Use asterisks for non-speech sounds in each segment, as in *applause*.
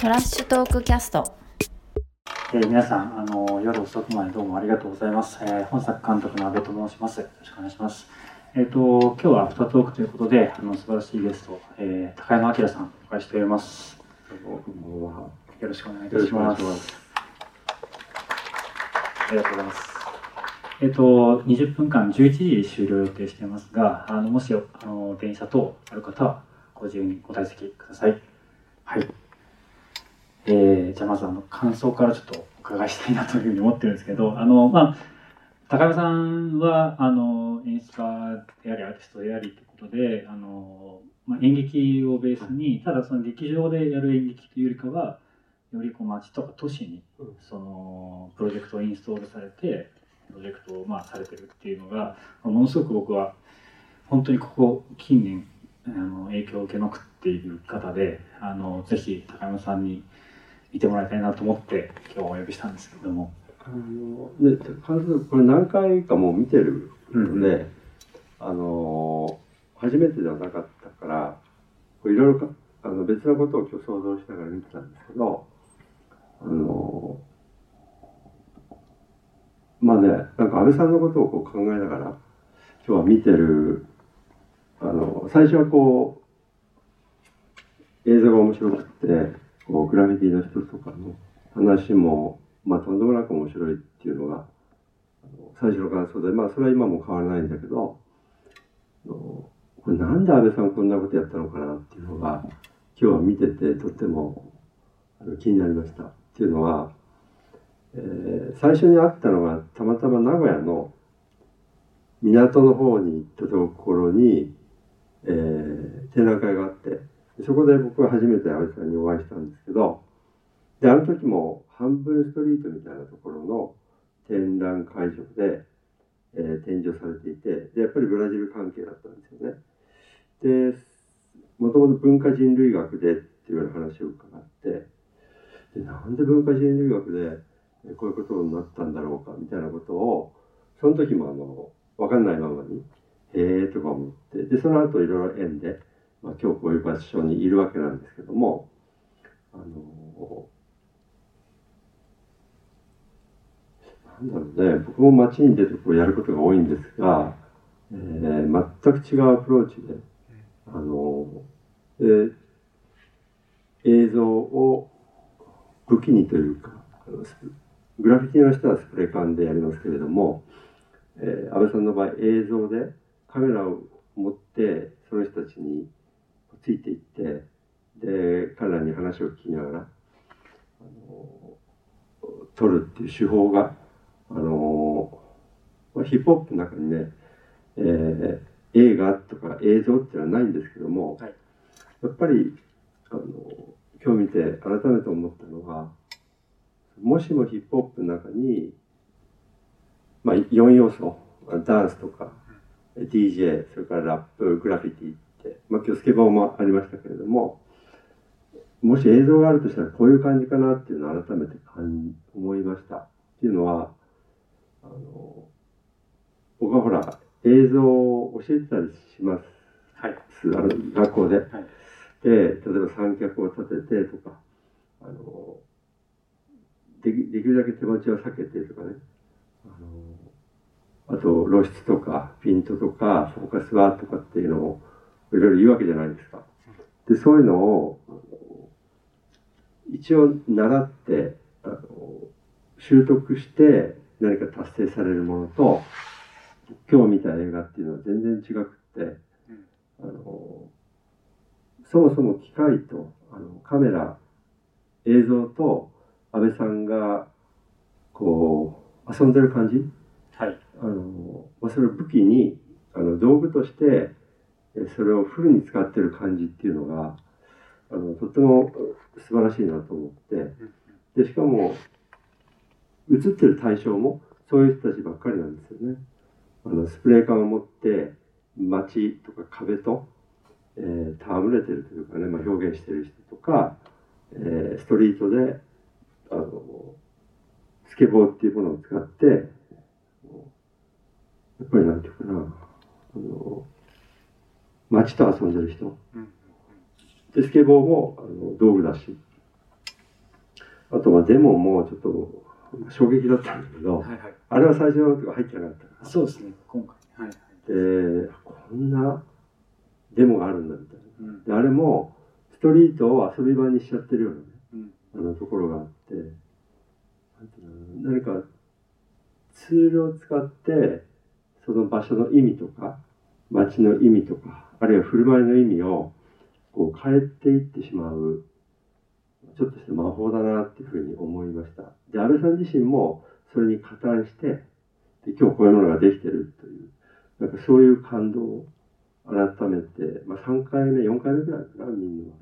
トラッシュトークキャスト。えー、皆さんあの夜遅くまでどうもありがとうございます、えー、本作監督の阿部と申します。よろしくお願いします。えっ、ー、と今日はアフタートークということであの素晴らしいゲスト、えー、高山明さんお会いしております。よろしくお願いいたします。ありがとうございます。えっと、20分間11時終了予定していますが、あのもしあの電車等ある方はご自由にご退席ください。はい。えー、じゃあまずあの感想からちょっとお伺いしたいなというふうに思ってるんですけど、あの、まあ、高山さんは、あの、演出家であり、アーティストでありということで、あの、まあ、演劇をベースに、ただその劇場でやる演劇というよりかは、よりこう街とか都市に、その、プロジェクトをインストールされて、プロジェクトをまあされてるっていうのが、ものすごく僕は、本当にここ近年、あの影響を受けまくっている方で、あの、ぜひ高山さんに、見てもらいたいなと思って今日お呼びしたんですけども。あのでこれ何回かもう見てるので、うん、あの初めてではなかったからいろいろあの別のことを今日想像しながら見てたんですけどあのまあねなんか安倍さんのことをこう考えながら今日は見てるあの最初はこう映像が面白くてグラフィティの人とかの話も、まあ、とんでもなく面白いっていうのが最初の感想でまあそれは今も変わらないんだけどこれなんで安倍さんこんなことやったのかなっていうのが今日は見ててとっても気になりましたっていうのは、えー、最初に会ったのがたまたま名古屋の港の方に行ったところに、えー、展覧会があってそこで僕は初めて安倍さんにお会いしたんですけど、で、あの時も半分ストリートみたいなところの展覧会場で、えー、展示をされていてで、やっぱりブラジル関係だったんですよね。で、もともと文化人類学でっていうような話を伺って、で、なんで文化人類学でこういうことになったんだろうかみたいなことを、その時もあの、わかんないままに、へえとか思って、で、その後いろいろ縁で、まあ、今日こういう場所にいるわけなんですけども、あのなんだろうね、僕も街に出てこうやることが多いんですが、えー、全く違うアプローチで、あので映像を武器にというか、グラフィティの人はスプレー缶でやりますけれども、えー、安倍さんの場合映像でカメラを持ってその人たちについていってで彼らに話を聞きながらあの撮るっていう手法があのヒップホップの中にね、えー、映画とか映像っていうのはないんですけども、はい、やっぱりあの今日見て改めて思ったのはもしもヒップホップの中に、まあ、4要素ダンスとか DJ それからラップグラフィティ、まあ、今日スケボーもありましたけれどももし映像があるとしたらこういう感じかなっていうのを改めて思いました。っていうのはあの僕はほら映像を教えてたりします、はい、あの学校で、はい、で例えば三脚を立ててとかあのできできるだけ手持ちを避けてとかね。あのあと露出とかピントとかフォーカスはとかっていうのをいろいろ言うわけじゃないですか。で、そういうのを、一応習って、あの習得して何か達成されるものと、今日見た映画っていうのは全然違くって、あのそもそも機械とあのカメラ、映像と安倍さんがこう遊んでる感じ、はい、あのそれを武器にあの道具としてそれをフルに使ってる感じっていうのがあのとっても素晴らしいなと思ってでしかも映ってる対象もそういう人たちばっかりなんですよね。あのスプレー缶を持って街とか壁と、えー、戯れてるというかね、まあ、表現してる人とか、えー、ストリートであのスケボーっていうものを使ってやっぱりなんていうかなあの街と遊んでる人。で、スケボーもあの道具だし。あとまあデモもちょっと衝撃だったんだけど、はいはい。あれは最初のとこ入ってなかったそうですね、今回。はいはい。でこんなデモがあるんだみたいなうん。であれもストリートを遊び場にしちゃってるようなねうん。あのところがあってなんていうの何かツールを使ってその場所の意味とか街の意味とかあるいは振る舞いの意味をこう変えていってしまうちょっとした魔法だなっていうふうに思いましたで安倍さん自身もそれに加担してで今日こういうものができてるというなんかそういう感動を改めて、まあ、3回目4回目ぐらいかなみんなは、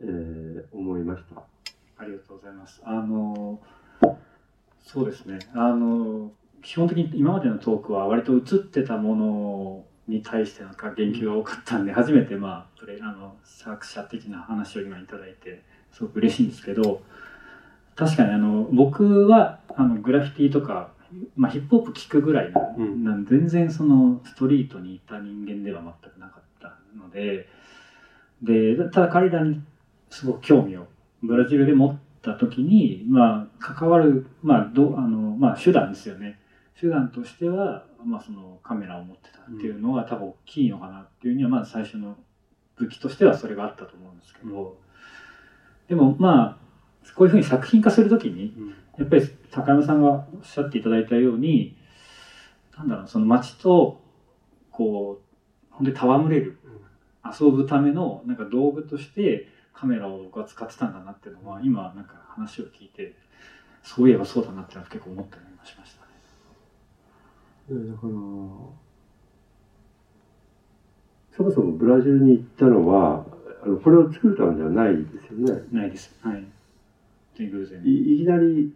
えー思いましたありがとうございます。あの、そうですね。あの、基本的に今までのトークは割と映ってたものに対してなんか言及が多かったんで、初めてまあ、プレあの、作者的な話を今いただいて、すごく嬉しいんですけど、確かにあの、僕はあの、グラフィティとか、まあ、ヒップホップ聞くぐらいな,、うんなん全然そのストリートにいた人間では全くなかったので、で、ただ彼らにすごく興味をブラジルで持った時に、まあ、関わる、まあ、どあのまあ、手段ですよね。手段としては、まあ、そのカメラを持ってたっていうのが多分大きいのかなっていうには、まず最初の武器としてはそれがあったと思うんですけど、でもまあ、こういうふうに作品化するときに、やっぱり高山さんがおっしゃっていただいたように、なんだろう、その街と、こう、本当に戯れる、遊ぶためのなんか道具としてカメラを僕は使ってたんだなっていうのは、今なんか話を聞いて、そういえばそうだなってのは結構思ったりもしました。ね。だからそもそもブラジルに行ったのはあのこれを作るためではないですよねないです。はい。いいきなり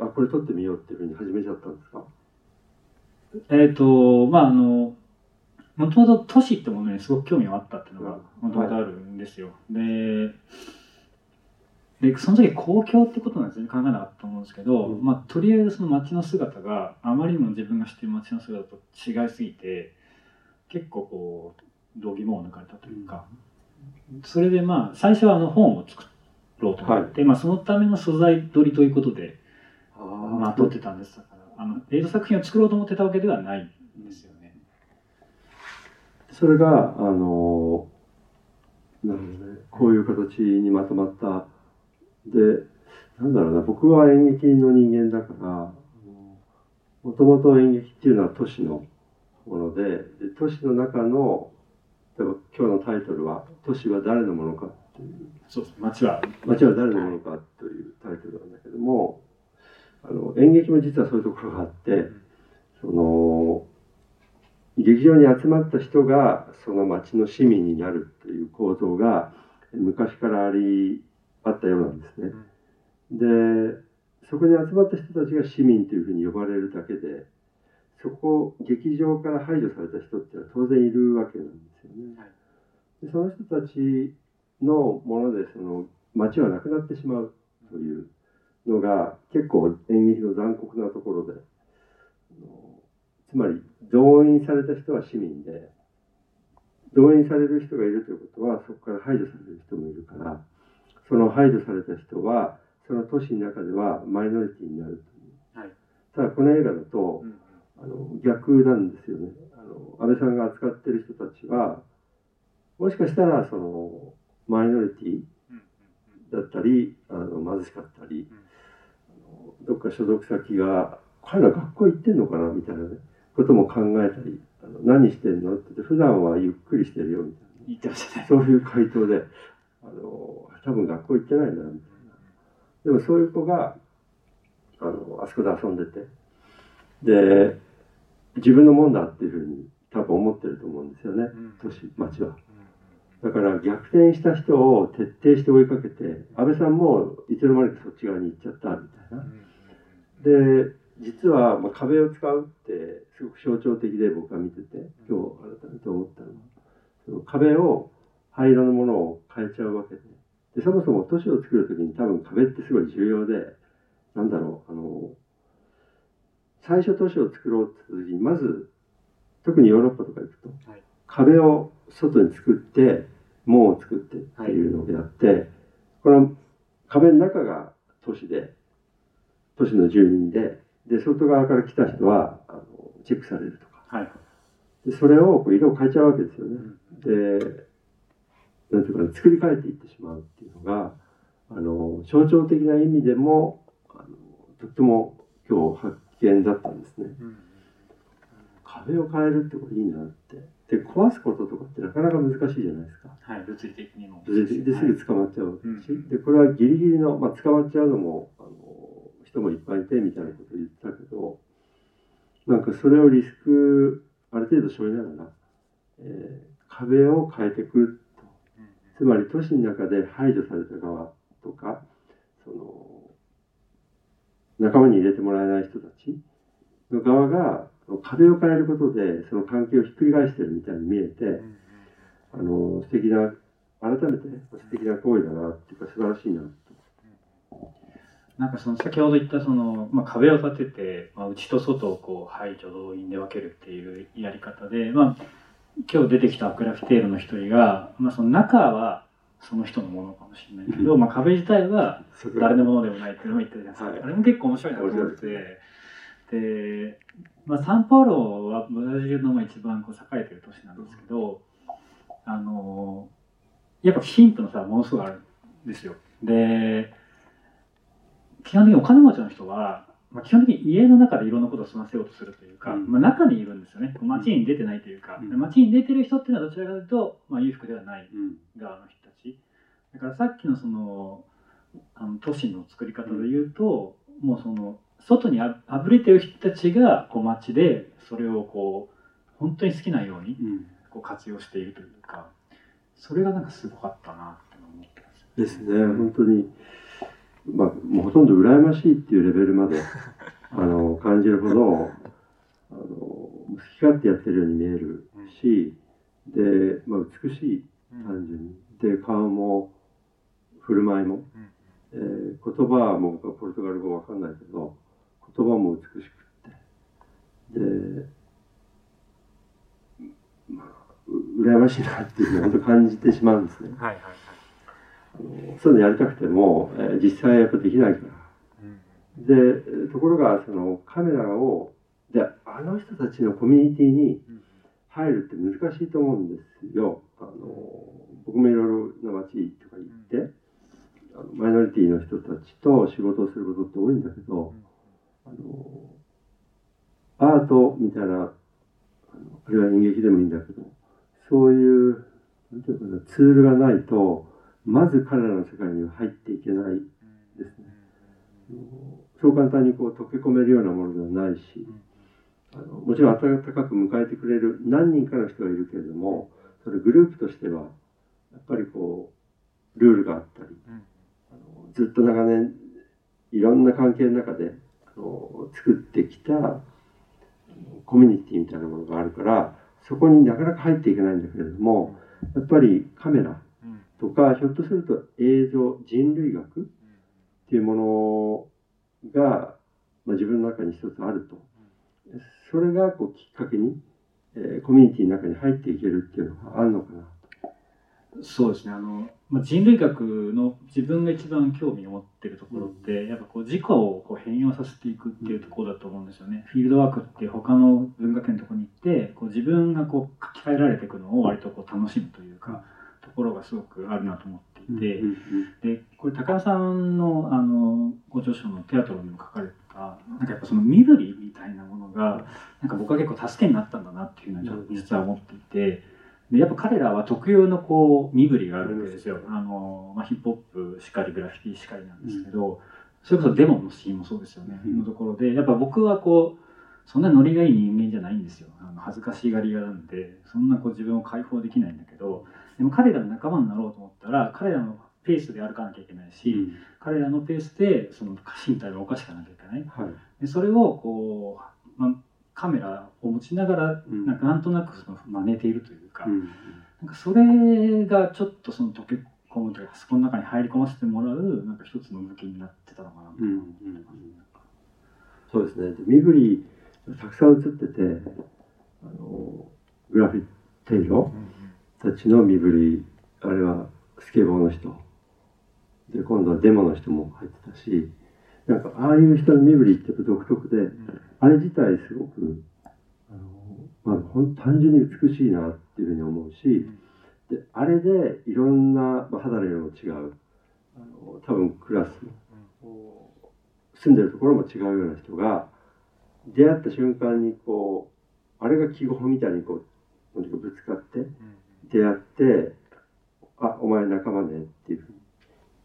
あこれ撮ってみようっていうふうに始めちゃったんですか？えっ、と、まあ、あの、もともと都市ってものにすごく興味があったっていうのがうんもともとあるんですよ。で、で、その時公共ってことなんですね。考えなかったと思うんですけど、うん。まあ、とりあえずその街の姿があまりにも自分が知ってる街の姿と違いすぎて、結構こう、度肝を抜かれたというか、それでまあ、最初はあの本を作ろうと思って、まあ、そのための素材取りということで、まあ、撮ってたんです。だから、あの、映像作品を作ろうと思ってたわけではないんですよね。それがあのなるほどねこういう形にまとまったでなんだろうな僕は演劇の人間だからもともと演劇っていうのは都市のものでで都市の中の例えば今日のタイトルは「都市は誰のものか」っていうそうです。街は。街は誰のものかというタイトルなんだけどもあの演劇も実はそういうところがあってその劇場に集まった人がその街の市民になるという構造が昔からありあったようなんですね。でそこに集まった人たちが市民というふうに呼ばれるだけでそこ劇場から排除された人っていうのは当然いるわけなんですよね。はいでその人たちのものでその街はなくなってしまうというのが結構演劇の残酷なところでつまり動員された人は市民で動員される人がいるということはそこから排除される人もいるからその排除された人はその都市の中ではマイノリティになるという、はい。ただこの映画だと、うんあの逆なんですよね。あの安倍さんが扱ってる人たちはもしかしたらそのマイノリティだったりあの貧しかったり、あのどっか所属先が彼ら学校行ってんのかなみたいなねことも考えたりあの何してんのって言って普段はゆっくりしてるよみたいな。言ってましたね。そういう回答であの多分学校行ってないんだなみたいな。でもそういう子があのあそこで遊んでて。で自分のもんだっていうふうに多分思ってると思うんですよね。都市町は。だから逆転した人を徹底して追いかけて安倍さんもいつの間にかそっち側に行っちゃったみたいな。で実はまあ壁を使うってすごく象徴的で僕は見てて今日改めて思ったのは。その壁を灰色のものを変えちゃうわけででそもそも都市を作る時に多分壁ってすごい重要でなんだろうあの最初都市を作ろうって言った時にまず特にヨーロッパとか行くと、はい壁を外に作って門を作ってっていうのをやって、この壁の中が都市で都市の住民でで外側から来た人はあのチェックされるとかはい。でそれをこう色を変えちゃうわけですよね。でなんていうかな作り変えていってしまうっていうのがあの象徴的な意味でもあのとっても今日発見だったんですね。壁を変えるってこれいいなって。で壊すこととかってなかなか難しいじゃないですか。はい。物理的にも。物理的ですぐ捕まっちゃうし、うんでこれはギリギリの、まあ、捕まっちゃうのもあの人もいっぱいいてみたいなことを言ってたけどなんかそれをリスクある程度背負いながら、えー壁を変えていくとつまり都市の中で排除された側とかその仲間に入れてもらえない人たちの側が壁を変えることでその関係をひっくり返してるみたいに見えて、あの素敵な改めて素敵な行為だなっていうか素晴らしいなと。なんかその先ほど言ったその、まあ、壁を立てて、まあ、内と外をこう排除動員で分けるっていうやり方で、まあ、今日出てきたグラフィテールの一人が、まあ、その中はその人のものかもしれないけど、まあ、壁自体は誰のものでもないっていうのも言ってるじゃないです。か、はい。あれも結構面白いなと思って。てで、まあ、サンパウロはブラジルのまあ一番こう栄えてる都市なんですけどあのやっぱ貧富の差はものすごいあるんですよ。で基本的にお金持ちの人は、まあ、基本的に家の中でいろんなことを済ませようとするというか、うん。まあ、中にいるんですよね。街に出てないというか、うん。で街に出てる人っていうのはどちらかというと、まあ、裕福ではないうん。側の人たち。だからさっきのそのあの都市の作り方で言うと、もうその外にああぶれてる人たちがこう街でそれをこう本当に好きなようにうん。こう活用しているというかそれがなんかすごかったなって思ってますですね、本当に、まあ、もうほとんど羨ましいっていうレベルまで *laughs* あの感じるほどあの好き勝手やってるように見えるし、で、まあ、美しい単純に。で顔も振る舞いも、えー言葉はもポルトガル語わかんないけど言葉も美しくって。で、まあ、う羨ましいなっていうのを本当感じてしまうんですね。はいはいはいそういうのやりたくても、えー実際はやっぱできないから。でところがそのカメラをであの人たちのコミュニティに入るって難しいと思うんですよ。あの僕もいろいろな街とか行って、あのマイノリティの人たちと仕事をすることって多いんだけど、あのアートみたいなあのあるいは演劇でもいいんだけどそういうなんていうのかなツールがないとまず彼らの世界には入っていけないですね。そう簡単にこう溶け込めるようなものではないし、あのもちろん。温かく迎えてくれる何人かの人がいるけれどもそれグループとしてはやっぱりこうルールがあったりあのずっと長年いろん。な関係の中であの作ってきたコミュニティみたいなものがあるからそこになかなか入っていけないん。だけれどもやっぱりカメラとかひょっとすると映像人類学っていうものが、まあ、自分の中に一つあると。それがこうきっかけに、えーコミュニティの中に入っていけるっていうのがあるのかなそうですね。あの、まあ、人類学の自分が一番興味を持ってるところって、やっぱこう自己をこう変容させていくっていうところだと思うんですよね。フィールドワークって他の文化圏のところに行ってこう自分がこう書き換えられていくのを割とこう楽しむというか、ところがすごくあるなと思っていて、うんでこれ高田さんのあのご著書のテアトルにも書かれたなんかやっぱその身振りみたいなものがなんか僕は結構助けになったんだなっていうのはちょっと実は思っていてでやっぱ彼らは特有のこう身振りがあるわけですよ。あの、まあ、ヒップホップしかりグラフィティしかりなんですけど、それこそデモのシーンもそうですよね、うん。のところでやっぱ僕はこうそんなノリがいい人間じゃないんですよ。あの恥ずかしがり屋なんでそんなこう自分を解放できないんだけどでも彼らの仲間になろうと思ったら彼らのペースで歩かなきゃいけないし、彼らのペースでその身体を動かしていかなきゃいけない。はい。でそれをこう、まあ、カメラを持ちながらうん。なんかなんとなくその真似ているというか,、うん。なんかそれがちょっとその溶け込むというかそこの中に入り込ませてもらうなんか一つの武器になってたのかなとうんうん思ます、そうですね。で身振りたくさん映っててあのグラフィテイロたちの身振りあれはスケボーの人。で今度はデモの人も入ってたしなんかああいう人の身振りって独特であれ自体すごくあの、まあ、ほん単純に美しいなっていうふうに思うしであれでいろんな、まあ、肌の色も違う。あの多分クラス住んでるところも違うような人が出会った瞬間にこうあれが記号みたいにこうぶつかって出会って「あお前仲間ね」っていうふう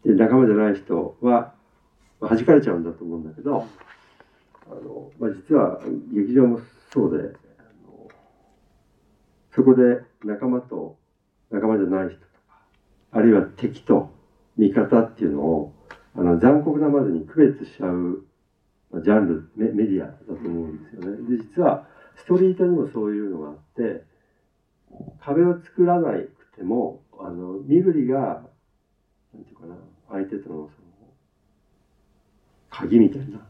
にで仲間じゃない人は、まあ、弾かれちゃうんだと思うんだけどあの、まあ、実は劇場もそうでそこで仲間と仲間じゃない人とかあるいは敵と味方っていうのをあの残酷なまでに区別しちゃうまあジャンルメメディアだと思うんですよね。で実はストリートにもそういうのがあって壁を作らなくてもあの身振りがなんていうかな相手とのその鍵みたいな。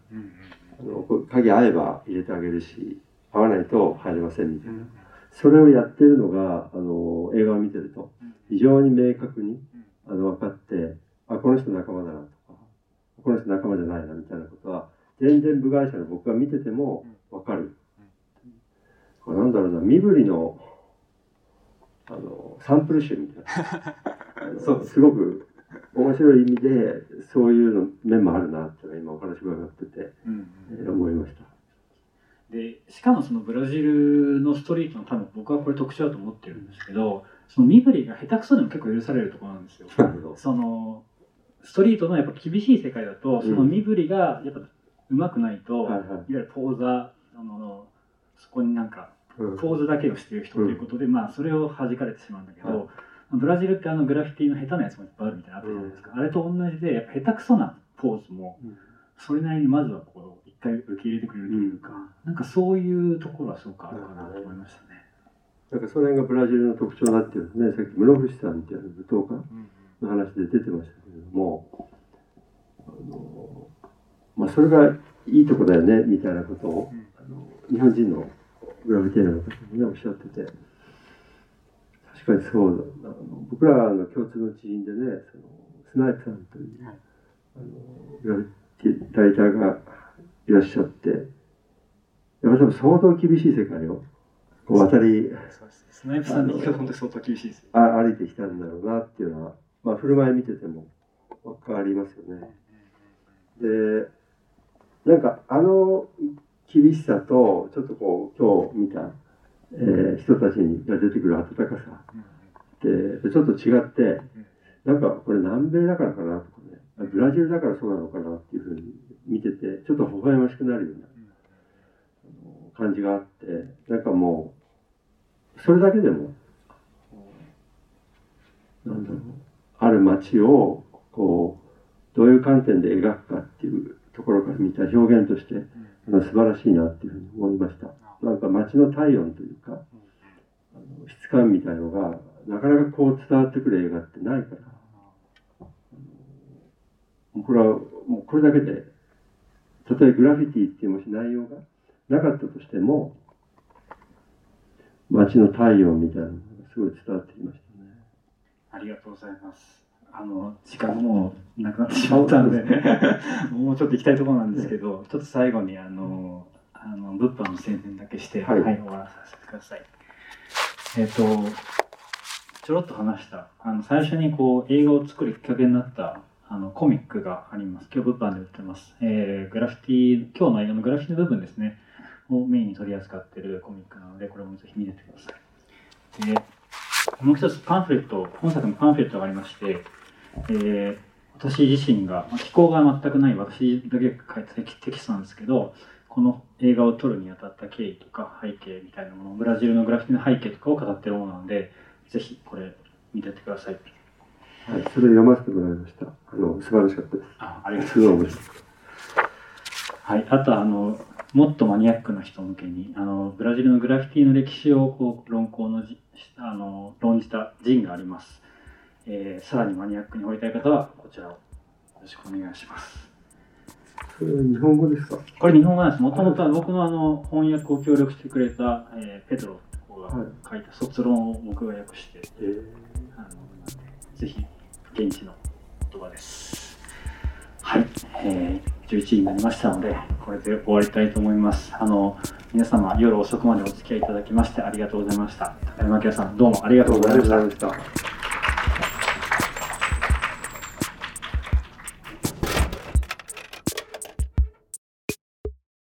あの鍵合えば入れてあげるし合わないと入れませんみたいな。それをやってるのがあの映画を見てると非常に明確にあの分かってあこの人仲間だなとかこの人仲間じゃないなみたいなことは全然部外者の僕が見てても分かる。なんだろうな身振りのあのサンプル集みたいな。*laughs* そうですすごく面白い意味でそういうの面もあるなっていうのが今お話伺ってて、えー思いました。でしかもそのブラジルのストリートの多分僕はこれ特徴だと思ってるんですけどその身振りが下手くそでも結構許されるところなんですよ。そのストリートのやっぱ厳しい世界だとその身振りがやっぱ上手くないと、はいはい。いわゆるポーザーあのそこになんかうん。ポーズだけをしている人ということで、まあそれを弾かれてしまうんだけど、はい。ブラジルってあのグラフィティの下手なやつもいっぱいあるみたいなのあったじゃないですか、あれと同じでやっぱ下手くそなポーズもうん。それなりにまずはこう一回受け入れてくれるというか、なんかそういうところはすごくあるかなと思いましたね。なんかその辺がブラジルの特徴だっていうのね、さっき室伏さんっていう舞踏家の話で出てましたけれども、あのまあ、それがいいとこだよねみたいなことを、うん。あの日本人のグラフィティアの方もねおっしゃってて。確かにそうだ。あの僕らの共通の知人でねそのスナイプさんという、はい。あのグラフィティライターがいらっしゃって。やっぱり多分相当厳しい世界をこう渡りスナイプさんの言い方本当に相当厳しいです歩いてきたんだろうなっていうのは、まあ、振る舞い見てても分かりますよね。でなんかあの厳しさとちょっとこう今日見た、えー人たちにが出てくる温かさ。ってちょっと違ってなんかこれ南米だからかなとかね。あブラジルだからそうなのかなっていうふうに見ててちょっと微笑ましくなるような感じがあってなんかもうそれだけでもなんだろうある街をこうどういう観点で描くかっていうところから見た表現として素晴らしいなっていうふうに思いましたなんか街の体温というかあの質感みたいのがなかなかこう伝わってくる映画ってないからこれはもうこれだけでたとえグラフィティっていうもし内容がなかったとしても街の体温みたいなのがすごい伝わってきましたね。ありがとうございます。あの時間がもうなくなってしまったので *laughs* もうちょっと行きたいところなんですけど、ちょっと最後にあのあの物販の宣伝だけして、はい終わらさせてください。えっ、とちょろっと話したあの最初にこう映画を作るきっかけになったあのコミックがあります。今日物販で売ってます。えーグラフィティ今日の映画のグラフィティの部分ですねをメインに取り扱っているコミックなのでこれもぜひ見ててください。でもう一つパンフレット、本作のパンフレットがありまして、えー私自身が、まあ、気候が全くない私だけが書いたテキストなんですけど、この映画を撮るにあたった経緯とか背景みたいなもの、ブラジルのグラフィティの背景とかを語っているものなので、ぜひこれ見てってください。はい、それ読ませてもらいました。あの素晴らしかったです。あありがとうございます。はい、あとはあのもっとマニアックな人向けにあのブラジルのグラフィティの歴史をこう論考のじあの論じたジンがあります、えーさらにマニアックに掘りたい方はこちらをよろしくお願いしますた。それは日本語ですか？これ日本語なんですもともとは僕のあの翻訳を協力してくれた、えーペドロって子が書いた卒論を僕が訳して、えーあのぜひ現地の言葉ですはい、えー、11時になりましたので、これで終わりたいと思います。あの皆様、夜遅くまでお付き合いいただきましてありがとうございました。高山明さん、どうも。ありがとうございました。